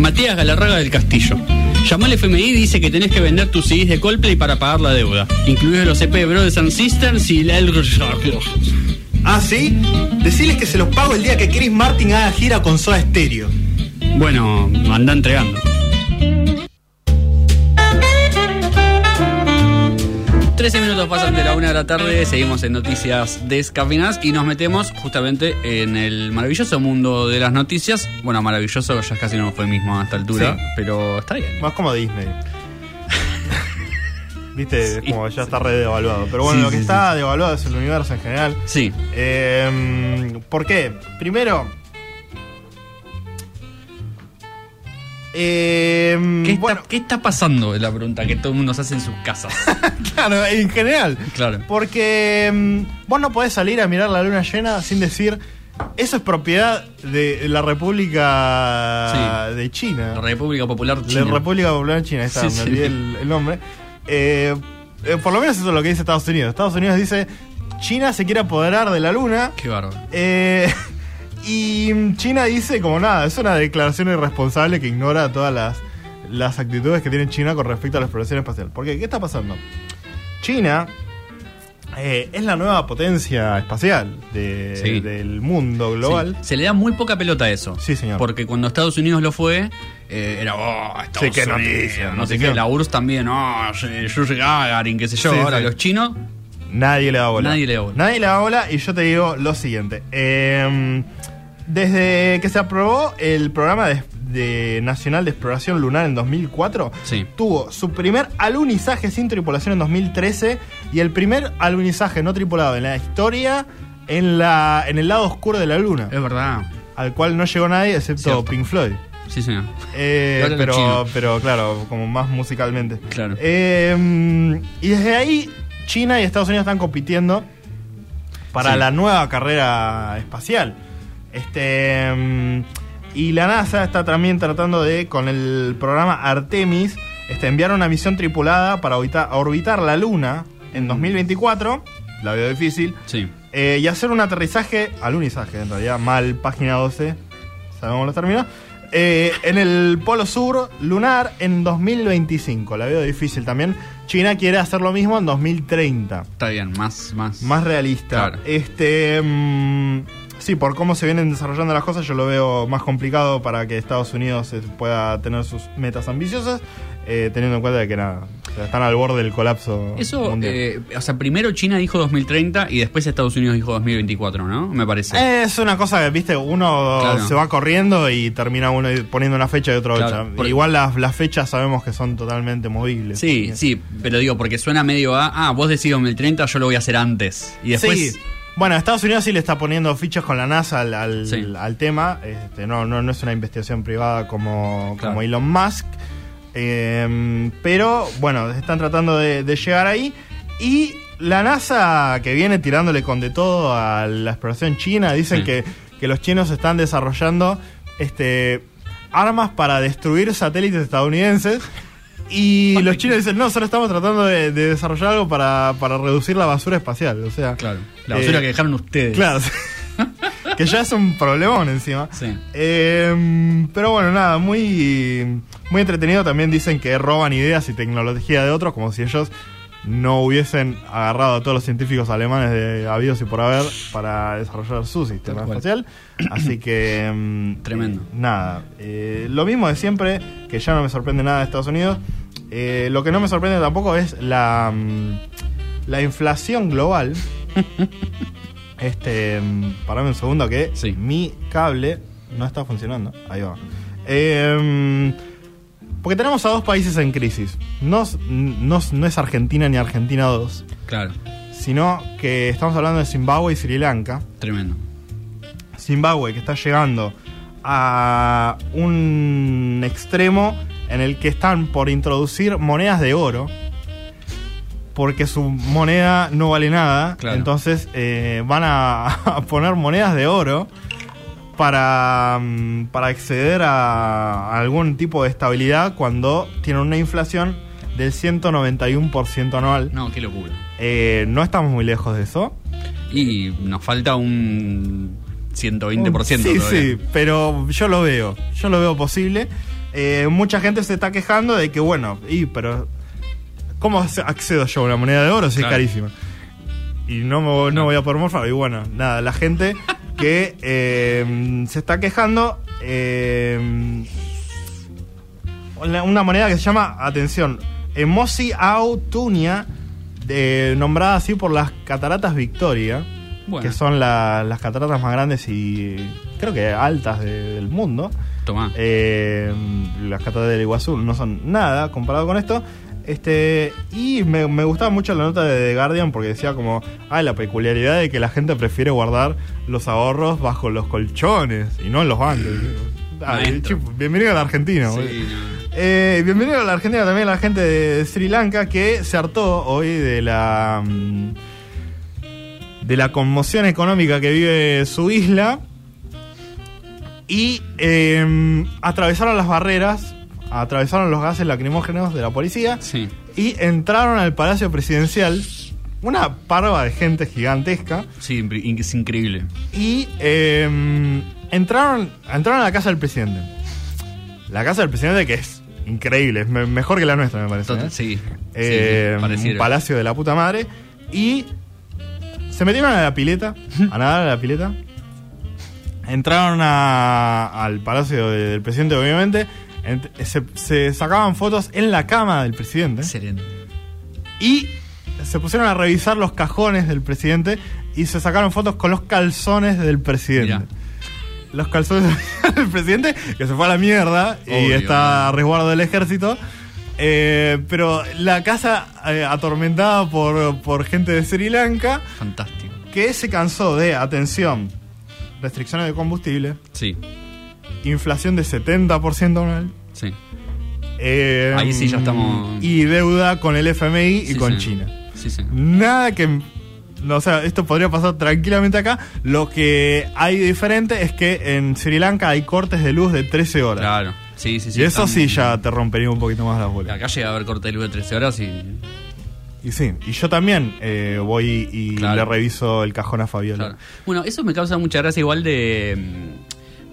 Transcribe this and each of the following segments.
Matías Galarraga del Castillo. Llamó al FMI y dice que tenés que vender tus CDs de Coldplay para pagar la deuda, incluidos los EP Brothers and Sisters y la Ah, ¿sí? Decirles que se los pago el día que Chris Martin haga gira con Soda Stereo. Bueno, anda entregando. 13 minutos pasan de la una de la tarde, seguimos en noticias descafinadas y nos metemos justamente en el maravilloso mundo de las noticias. Bueno, maravilloso ya casi no fue mismo a esta altura, Sí. pero está bien. Más como Disney. Viste, es Sí, como ya está re devaluado. Pero bueno, Sí, lo que está devaluado es el universo en general. Sí, Eh, ¿Por qué? Primero. Eh, ¿Qué, está, bueno, qué está pasando? Es la pregunta que todo el mundo se hace en sus casas. claro, en general. Claro. Porque mm, vos no podés salir a mirar la luna llena sin decir. Eso es propiedad de la República Sí. de China. La República Popular La China. República Popular China, está, Sí, me sí. olvidé el, el nombre. Eh, eh, por lo menos eso es lo que dice Estados Unidos. Estados Unidos dice, China se quiere apoderar de la luna. Qué bárbaro. eh, y China dice como nada, es una declaración irresponsable que ignora todas las, las actitudes que tiene China con respecto a la exploración espacial. Porque, ¿qué está pasando? China eh, es la nueva potencia espacial de- Sí. del mundo global. Sí. Se le da muy poca pelota a eso. Sí, señor. Porque cuando Estados Unidos lo fue, eh, era, oh, Estados Sí, qué Unidos, noticia, No sé qué, la URSS también, oh, Yuri Gagarin, qué sé yo. Ahora los chinos, Nadie le da bola. Nadie le da bola. Nadie le da bola y yo te digo lo siguiente. Eh, desde que se aprobó el programa de, de nacional de exploración lunar en 2004, Sí. tuvo su primer alunizaje sin tripulación en 2013 y el primer alunizaje no tripulado en la historia en, la, en el lado oscuro de la luna, es verdad. al cual no llegó nadie excepto Cierto. Pink Floyd. Sí, señor. Eh, pero, pero claro, como más musicalmente. Claro. Eh, y desde ahí, China y Estados Unidos están compitiendo para Sí. la nueva carrera espacial. Este. mm, y la NASA está también tratando de, con el programa Artemis, este, enviar una misión tripulada para orbita- orbitar la Luna en 2024. La veo difícil. Sí. Eh, y hacer un aterrizaje, alunizaje en realidad, mal página 12, sabemos los términos, eh, en el polo sur lunar en 2025. La veo difícil también. China quiere hacer lo mismo en 2030. Está bien, más, más. Más realista. Claro. Este. mm, sí, por cómo se vienen desarrollando las cosas, yo lo veo más complicado para que Estados Unidos eh, pueda tener sus metas ambiciosas, eh, teniendo en cuenta de que nada, están al borde del colapso. Eso, mundial. eh, o sea, primero China dijo 2030 y después Estados Unidos dijo 2024, ¿no? Me parece. Es una cosa que, viste, uno Claro. se va corriendo y termina uno poniendo una fecha y otro Claro, fecha. porque- Igual las, las fechas sabemos que son totalmente movibles. Sí, sí, pero digo, porque suena medio a, ah, vos decís 2030, yo lo voy a hacer antes. Y después, Sí. Bueno, Estados Unidos sí le está poniendo fichas con la NASA al, al- Sí. al tema. Este, no, no, no es una investigación privada como, Claro. como Elon Musk. Eh, pero bueno, están tratando de, de llegar ahí. Y la NASA, que viene tirándole con de todo a la exploración china, dicen que, que los chinos están desarrollando este, armas para destruir satélites estadounidenses. Y los chinos dicen, no, solo estamos tratando de, de desarrollar algo para, para reducir la basura espacial. O sea, claro, la basura Eh, que dejaron ustedes. Claro. que ya es un problemón encima. Sí. Eh, pero bueno, nada, muy, muy entretenido. También dicen que roban ideas y tecnología de otros, como si ellos no hubiesen agarrado a todos los científicos alemanes de habidos y por haber para desarrollar su sistema espacial. Así que. mm, Tremendo. nada. eh, lo mismo de siempre, que ya no me sorprende nada de Estados Unidos. Eh, lo que no me sorprende tampoco es la, mm, la inflación global. Este, mm, parame un segundo que Sí. mi cable no está funcionando. Ahí va. Eh, porque tenemos a dos países en crisis. No, no es Argentina ni Argentina 2, Claro, sino que estamos hablando de Zimbabue y Sri Lanka. tremendo. Zimbabue que está llegando a un extremo en el que están por introducir monedas de oro porque su moneda no vale nada Claro. entonces eh, van a, a poner monedas de oro para, mm, para acceder a algún tipo de estabilidad cuando tienen una inflación del 191% anual No, qué locura. Eh, no estamos muy lejos de eso Y nos falta un 120% Sí, todavía. sí, pero yo lo veo, yo lo veo posible. eh, mucha gente se está quejando de que, bueno, y pero ¿cómo accedo yo a una moneda de oro si Claro. es carísima? Y no, me- no voy a poder morfar. Y bueno, nada, la gente que eh, se está quejando. eh, una- moneda que se llama, atención, Emosi Autunia, nombrada así por las cataratas Victoria, Bueno. que son la- las cataratas más grandes y creo que altas de- del mundo. Tomá. Eh, las cataratas del Iguazú no son nada comparado con esto. Este, y me, me gustaba mucho la nota de The Guardian porque decía como, ah, la peculiaridad de que la gente prefiere guardar los ahorros bajo los colchones y no en los bancos. Ah, bienvenido a la Argentina. Sí, no. Eh, bienvenido a la Argentina también a la gente de Sri Lanka que se hartó hoy de la mm, de la conmoción económica que vive su isla y eh, atravesaron las barreras, atravesaron los gases lacrimógenos de la policía Sí. y entraron al Palacio Presidencial una parva de gente gigantesca Sí, es increíble. y eh, entraron, entraron a la casa del presidente. La casa del presidente que es increíble, es me- mejor que la nuestra me parece. Total, ¿eh? sí. Eh, sí, un palacio de la puta madre. Y se metieron a la pileta, a nadar a la pileta. Entraron a- al palacio de- del presidente, obviamente. Se, se sacaban fotos en la cama del presidente. Excelente. Y se pusieron a revisar los cajones del presidente y se sacaron fotos con los calzones del presidente. Mirá. Los calzones del presidente, que se fue a la mierda y está a resguardo del ejército. Eh, pero la casa eh, atormentada por, por gente de Sri Lanka Fantástico. que se cansó de, atención, restricciones de combustible, Sí, inflación de 70% anual. sí. eh, Ahí sí ya estamos- Y deuda con el FMI y con sí. China. Sí, sí. Nada que. no, O sea, esto podría pasar tranquilamente acá. Lo que hay diferente es que en Sri Lanka hay cortes de luz de 13 horas. Claro. Sí, sí, sí. y eso están- sí ya te rompería un poquito más las bolas. Acá llega a haber corte de luz de 13 horas y. Y sí, y yo también eh, voy y Claro. le reviso el cajón a Fabiola. Claro. Bueno, eso me causa mucha gracia igual de...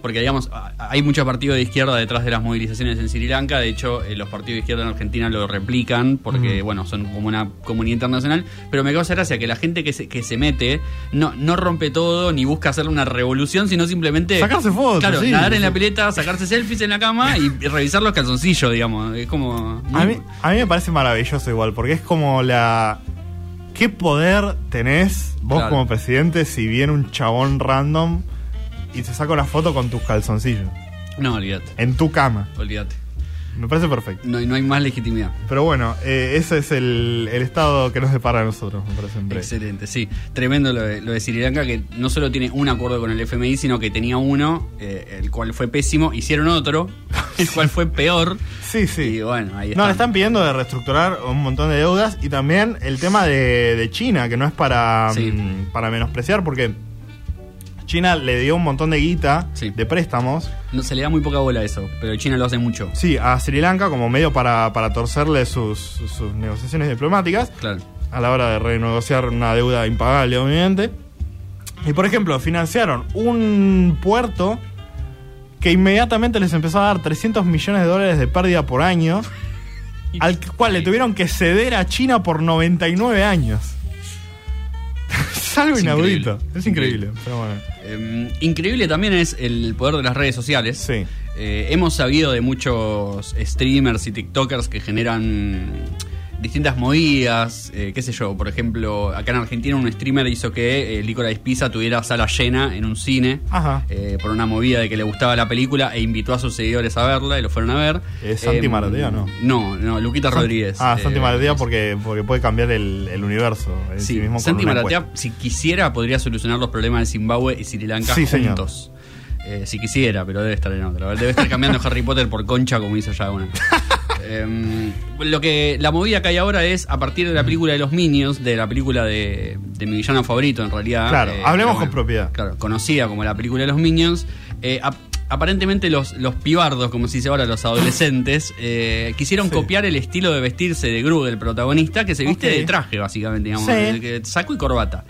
Porque, digamos, hay muchos partidos de izquierda detrás de las movilizaciones en Sri Lanka. De hecho, eh, los partidos de izquierda en Argentina lo replican porque, bueno, son como una comunidad internacional. Pero me causa gracia que la gente que se, que se mete no, no rompe todo ni busca hacerle una revolución, sino simplemente... Sacarse fotos, Claro, sí, nadar en la pileta, sacarse selfies en la cama y, y revisar los calzoncillos, digamos. Es como... A mí, a mí me parece maravilloso igual, porque es como la... ¿Qué poder tenés vos Claro. como presidente si viene un chabón random y te saca una foto con tus calzoncillos? No, olvídate. En tu cama. Olvídate. Me parece perfecto. No, no hay más legitimidad. Pero bueno, eh, ese es el, el estado que nos depara a nosotros, me parece en breve. Excelente, sí. Tremendo lo de, lo de Sri Lanka, que no solo tiene un acuerdo con el FMI, sino que tenía uno, eh, el cual fue pésimo, hicieron otro, el cual fue peor. Sí, sí. Y bueno, ahí está. No, le están pidiendo de reestructurar un montón de deudas y también el tema de, de China, que no es para, Sí. mm, para menospreciar, porque China le dio un montón de guita, Sí. de préstamos, No, se le da muy poca bola a eso, pero China lo hace mucho. sí, a Sri Lanka como medio para, para torcerle sus, sus negociaciones diplomáticas Claro. a la hora de renegociar una deuda impagable, obviamente. Y por ejemplo, financiaron un puerto que inmediatamente les empezó a dar 300 millones de dólares de pérdida por año, al cual le tuvieron que ceder a China por 99 años. es algo Es inaudito. increíble. Es increíble, pero bueno. Eh, increíble también es el poder de las redes sociales. Sí. Eh, hemos sabido de muchos streamers y TikTokers que generan distintas movidas, eh, qué sé yo, por ejemplo, acá en Argentina un streamer hizo que eh, Licorice Pizza tuviera sala llena en un cine Ajá. eh, por una movida de que le gustaba la película e invitó a sus seguidores a verla y lo fueron a ver. ¿Es Santi Eh, Maratea, no? No, no, Luquita Rodríguez. Ah, Santi Eh, Maratea porque, porque puede cambiar el, el universo en sí, Sí, mismo. Santi Maratea, encuesta. si quisiera, podría solucionar los problemas de Zimbabue y Sri Lanka Sí, señor. juntos. Eh, si quisiera, pero debe estar en otra. Debe estar cambiando Harry Potter por concha como hizo ya una. Em, lo que la movida que hay ahora es a partir de la película de los Minions, de la película de, de mi villano favorito en realidad. Claro, eh, hablemos con propiedad. Claro, conocida como la película de los Minions. eh, ap- aparentemente los, los pibardos, como se dice ahora, los adolescentes, eh, quisieron Sí. copiar el estilo de vestirse de Gru, del protagonista, que se viste de traje, básicamente, digamos, Sí. y corbata.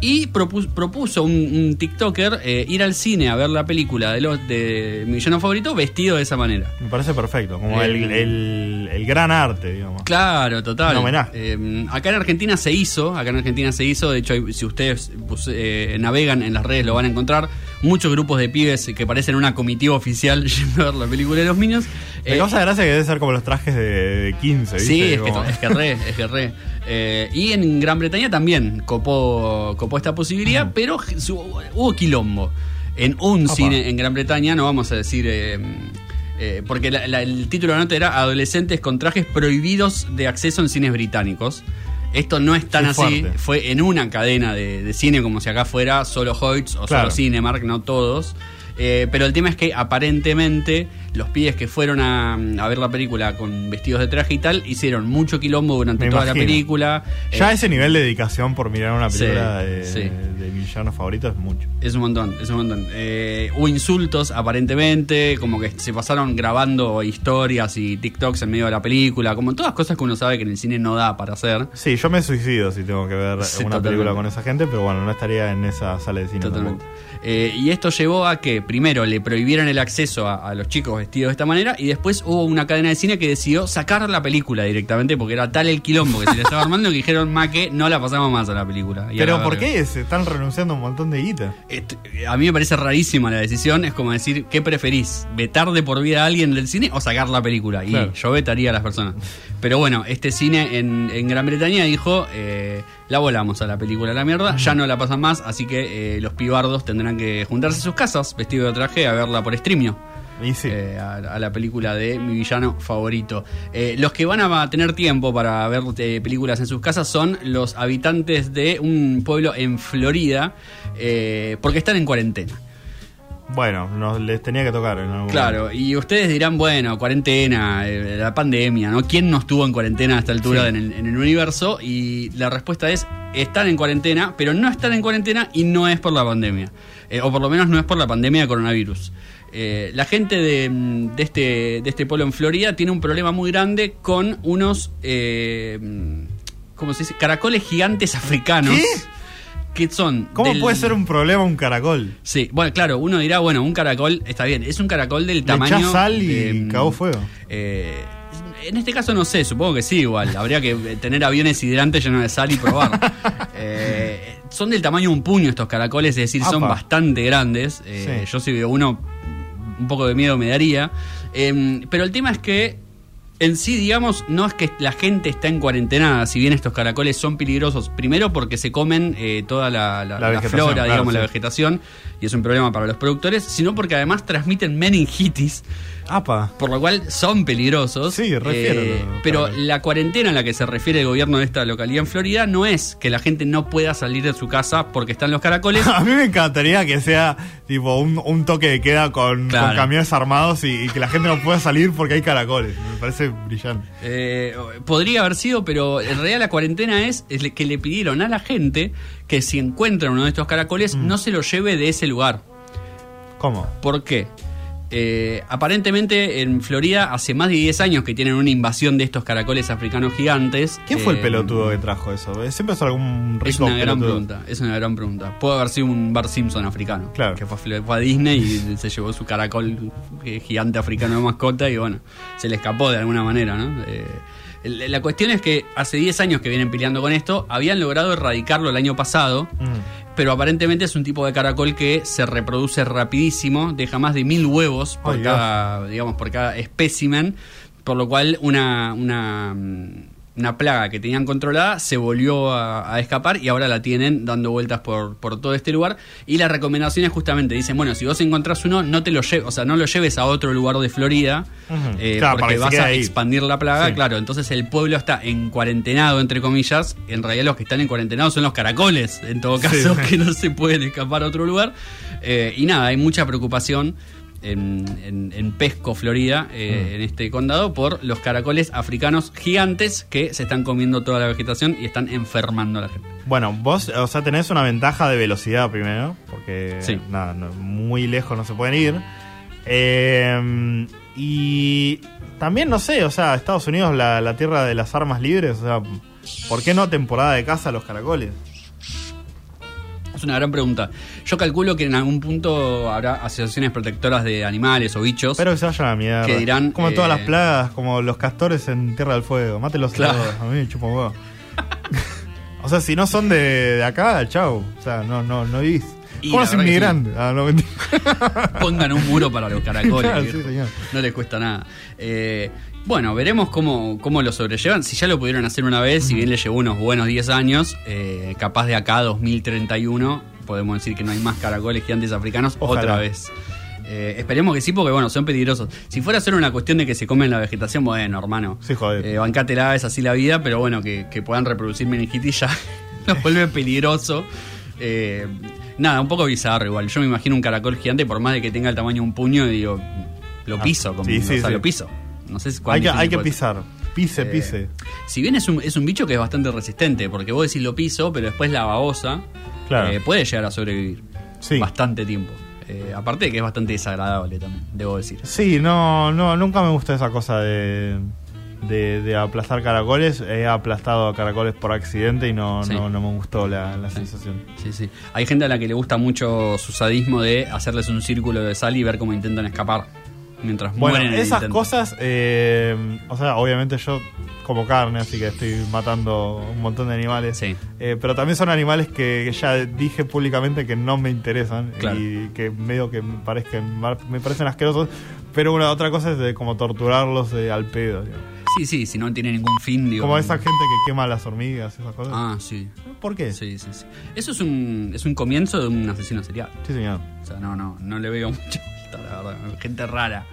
Y propuso, propuso un, un TikToker eh, ir al cine a ver la película de, los, de mi villano favorito vestido de esa manera. Me parece perfecto, como El- el, el- el gran arte, digamos. Claro, total. Eh, acá en Argentina se hizo, acá en Argentina se hizo, de hecho si ustedes pues, eh, navegan en las redes lo van a encontrar, muchos grupos de pibes que parecen una comitiva oficial yendo a ver la película de los Minions. Me Eh, causa gracia que debe ser como los trajes de, de 15, ¿viste? Sí, es que, es que re, es que re. Eh, y en Gran Bretaña también copó, copó esta posibilidad, pero su- hubo quilombo. En un Opa. cine en Gran Bretaña, no vamos a decir... eh, eh, porque la- la- el título de la nota era Adolescentes con trajes prohibidos de acceso en cines británicos. Esto no es tan Qué así, fuerte. fue en una cadena de, de cine como si acá fuera solo Hoyts o Claro. solo Cinemark, no todos. Eh, pero el tema es que aparentemente los pibes que fueron a, a ver la película con vestidos de traje y tal hicieron mucho quilombo durante Me toda la película. Ya Eh, ese nivel de dedicación por mirar una Sí, película de, sí. de mi villano favorito es mucho. Es un montón, es un montón. Eh, hubo insultos aparentemente, como que se pasaron grabando historias y TikToks en medio de la película, como todas cosas que uno sabe que en el cine no da para hacer. Sí, yo me suicido si tengo que ver Sí, una totalmente. película con esa gente, pero bueno, no estaría en esa sala de cine. Totalmente. Eh, y esto llevó a que primero le prohibieran el acceso a, a los chicos vestidos de esta manera y después hubo una cadena de cine que decidió sacar la película directamente porque era tal el quilombo que se le estaba armando que dijeron, ma que no la pasamos más a la película. Y Pero ¿por qué se están renunciando a un montón de guita? A mí me parece rarísima la decisión. Es como decir, ¿qué preferís? ¿Vetar de por vida a alguien del cine o sacar la película? Y Claro. yo vetaría a las personas. Pero bueno, este cine en, en Gran Bretaña dijo, eh, la volamos a la película a la mierda, ya no la pasan más, así que eh, los pibardos tendrán que juntarse a sus casas, vestido de traje, a verla por streamio. Sí. eh, a, a la película de mi villano favorito. Eh, los que van a tener tiempo para ver eh, películas en sus casas son los habitantes de un pueblo en Florida, porque están en cuarentena. Bueno, nos les tenía que tocar en algún Claro, y ustedes dirán, bueno, cuarentena, eh, la pandemia, ¿no? ¿Quién no estuvo en cuarentena a esta altura Sí. en, el, en el universo? Y la respuesta es, están en cuarentena, pero no están en cuarentena y no es por la pandemia. Eh, o por lo menos no es por la pandemia de coronavirus. Eh, la gente de, de este, de este pueblo en Florida tiene un problema muy grande con unos, eh, ¿cómo se dice? Caracoles gigantes africanos. ¿Qué? Que son... ¿Cómo del- puede ser un problema un caracol? Sí, bueno, claro, uno dirá, bueno, un caracol está bien, es un caracol del tamaño. echás sal y de, cagó fuego. eh, en este caso no sé, supongo que sí, igual. Habría que tener aviones hidrantes llenos de sal y probar. Eh, son del tamaño de un puño estos caracoles, es decir, son bastante grandes. Eh, Sí. Yo si veo uno, un poco de miedo me daría. Eh, pero el tema es que en sí, digamos, no es que la gente está en cuarentena, si bien estos caracoles son peligrosos, primero porque se comen eh, toda la, la- La la vegetación, flora, claro, digamos, la vegetación, y es un problema para los productores, sino porque además transmiten meningitis, Apa. por lo cual son peligrosos. Sí, refiero, Eh, pero la cuarentena a la que se refiere el gobierno de esta localidad en Florida no es que la gente no pueda salir de su casa porque están los caracoles. A mí me encantaría que sea tipo un, un toque de queda con, Claro. con camiones armados y, y que la gente no pueda salir porque hay caracoles. Me parece brillante. Eh, podría haber sido, pero en realidad la cuarentena es, que le pidieron a la gente que si encuentran uno de estos caracoles Mm. no se lo lleve de ese lugar. ¿Cómo? ¿Por qué? Eh, aparentemente en Florida hace más de 10 años que tienen una invasión de estos caracoles africanos gigantes. ¿Quién fue el Eh, pelotudo que trajo eso? Siempre es algún rico Es una gran pelotudo. pregunta, es una gran pregunta. Puede haber sido un Bart Simpson africano. Claro. Que fue, fue a Disney y se llevó su caracol eh, gigante africano de mascota y bueno, se le escapó de alguna manera, ¿no? Eh, la cuestión es que hace 10 años que vienen peleando con esto, habían logrado erradicarlo el año pasado, Mm. pero aparentemente es un tipo de caracol que se reproduce rapidísimo, deja más de mil huevos por Dios. cada, digamos, por cada espécimen, por lo cual una, una, mm, una plaga que tenían controlada se volvió a, a escapar y ahora la tienen dando vueltas por, por todo este lugar. Y la recomendación es justamente, dicen, bueno, si vos encontrás uno, no te lo lleves, o sea, no lo lleves a otro lugar de Florida, eh, Claro, porque vas a ahí. expandir la plaga, Sí. claro. Entonces el pueblo está en cuarentenado, entre comillas. En realidad los que están en cuarentenado son los caracoles, en todo Sí. caso, que no se pueden escapar a otro lugar. Eh, y nada, hay mucha preocupación en, en- en Pesco, Florida, eh, Mm. en este condado, por los caracoles africanos gigantes que se están comiendo toda la vegetación y están enfermando a la gente. Bueno, vos, o sea, tenés una ventaja de velocidad primero, porque Sí. nada, no- muy lejos no se pueden ir. Eh, y también, no sé, o sea, Estados Unidos, la, la tierra de las armas libres, o sea, ¿por qué no temporada de caza a los caracoles? Una gran pregunta. Yo calculo que en algún punto habrá asociaciones protectoras de animales o bichos. Pero que se vayan a la mierda. Que dirán, Como todas eh, las plagas, como los castores en Tierra del Fuego. Mátelos Claro. todos. A mí me chupa un huevo. o sea, si no son de, de acá, chau. O sea, no, no, no vivís. ¿Cómo la es verdad que inmigrante? Ah, no. Pongan un muro para los caracoles. Claro, sí, señor. No les cuesta nada. Eh, bueno, veremos cómo, cómo lo sobrellevan. Si ya lo pudieron hacer una vez, si bien le llevó unos buenos 10 años, eh, capaz de acá a 2031 podemos decir que no hay más caracoles gigantes africanos Ojalá. otra vez. Eh, esperemos que sí, porque bueno, son peligrosos. Si fuera solo una cuestión de que se comen la vegetación, bueno, hermano. Sí, joder. Eh, bancátela, es así la vida, pero bueno, que, que puedan reproducir meningitis ya los vuelve peligroso. Eh, nada, un poco bizarro igual. Yo me imagino un caracol gigante, por más de que tenga el tamaño de un puño, digo, lo Ah, piso, como, sí, sí, o sea, sí. lo piso. No sé Hay que, hay que pisar. Pise, Eh, pise. Si bien es un, es un bicho que es bastante resistente, porque vos decís lo piso, pero después la babosa Claro. eh, puede llegar a sobrevivir Sí. bastante tiempo. Eh, aparte de que es bastante desagradable también, debo decir. Sí, no, no, nunca me gustó esa cosa de, de, de aplastar caracoles. He aplastado a caracoles por accidente y no, Sí. no, no me gustó la, la Sí. sensación. Sí, sí. Hay gente a la que le gusta mucho su sadismo de hacerles un círculo de sal y ver cómo intentan escapar mientras Bueno, mueren. esas intento. cosas, eh, o sea, obviamente yo como carne, así que estoy matando un montón de animales. Sí. Eh, pero también son animales que, ya dije públicamente que no me interesan Claro. y que medio que me, parezcan, me parecen asquerosos. Pero una otra cosa es de como torturarlos eh, al pedo. digamos. Sí, sí, si no tiene ningún fin, digo. Como esa gente que quema las hormigas, esas cosas. Ah, sí. ¿Por qué? Sí, sí, sí. Eso es un, es un comienzo de un asesino serial. Sí, señor. O sea, no, no, no le veo mucha la verdad. Gente rara.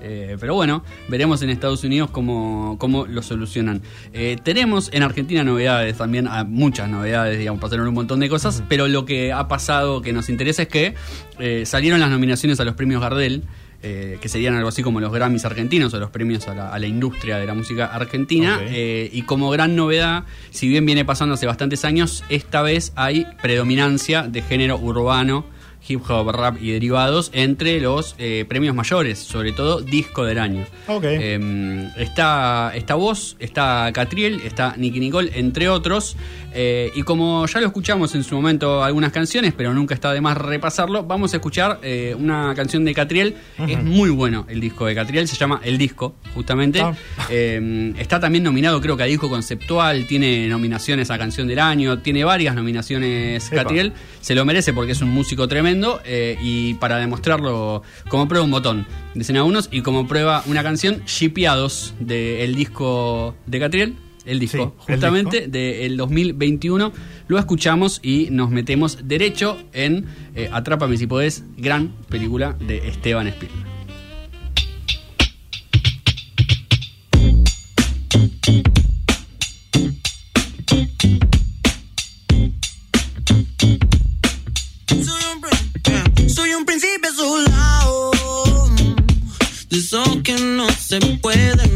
Eh, pero bueno, veremos en Estados Unidos cómo, cómo lo solucionan. Eh, tenemos en Argentina novedades también, ah, muchas novedades, digamos, pasaron un montón de cosas, pero lo que ha pasado que nos interesa es que eh, salieron las nominaciones a los premios Gardel. eh, que serían algo así como los Grammys argentinos o los premios a la, a la industria de la música argentina. Eh, y como gran novedad, si bien viene pasando hace bastantes años, esta vez hay predominancia de género urbano hip hop, rap y derivados entre los eh, premios mayores, sobre todo disco del año. Eh, está, está vos, está Catriel, está Nicky Nicole, entre otros. Eh, y como ya lo escuchamos en su momento algunas canciones, pero nunca está de más repasarlo, vamos a escuchar eh, una canción de Catriel. Es muy bueno el disco de Catriel, se llama El Disco, justamente. Ah. Eh, está también nominado, creo que a disco conceptual, tiene nominaciones a canción del año, tiene varias nominaciones. Catriel. Se lo merece porque es un músico tremendo eh, y para demostrarlo, como prueba un botón de escena unos y como prueba una canción, Shipeados del disco de Catriel. El disco, Sí, justamente del 2021. Lo escuchamos y nos metemos derecho en eh, Atrápame si podés, gran película de Esteban Spielberg. Se pueden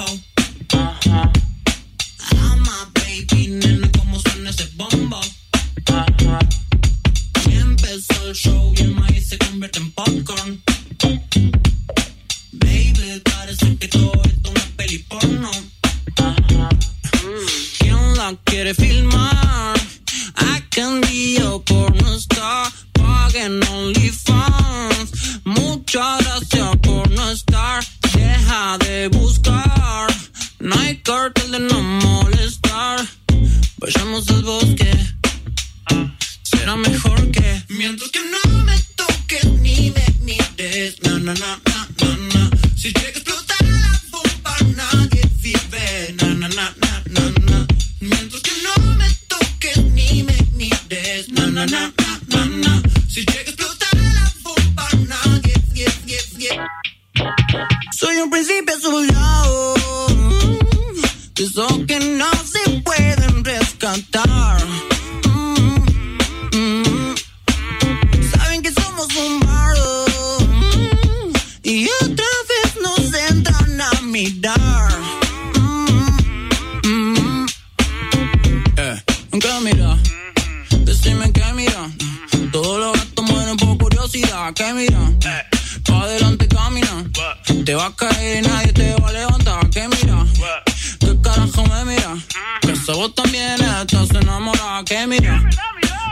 Uh-huh. Na, na. Decime que mira. Todos los gatos mueren por curiosidad. ¿Qué mira? Pa' adelante camina. Te va a caer y nadie te va a levantar. ¿Qué mira? ¿Qué carajo me mira? Que esa vos también estás enamorada. ¿Qué mira?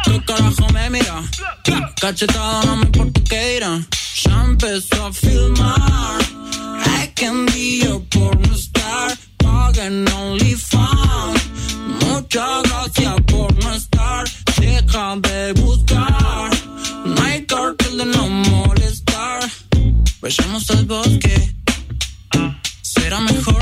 ¿Qué carajo me mira? Cachetada, no me importa qué dirán. Ya empezó a filmar. Vayamos al bosque. Será mejor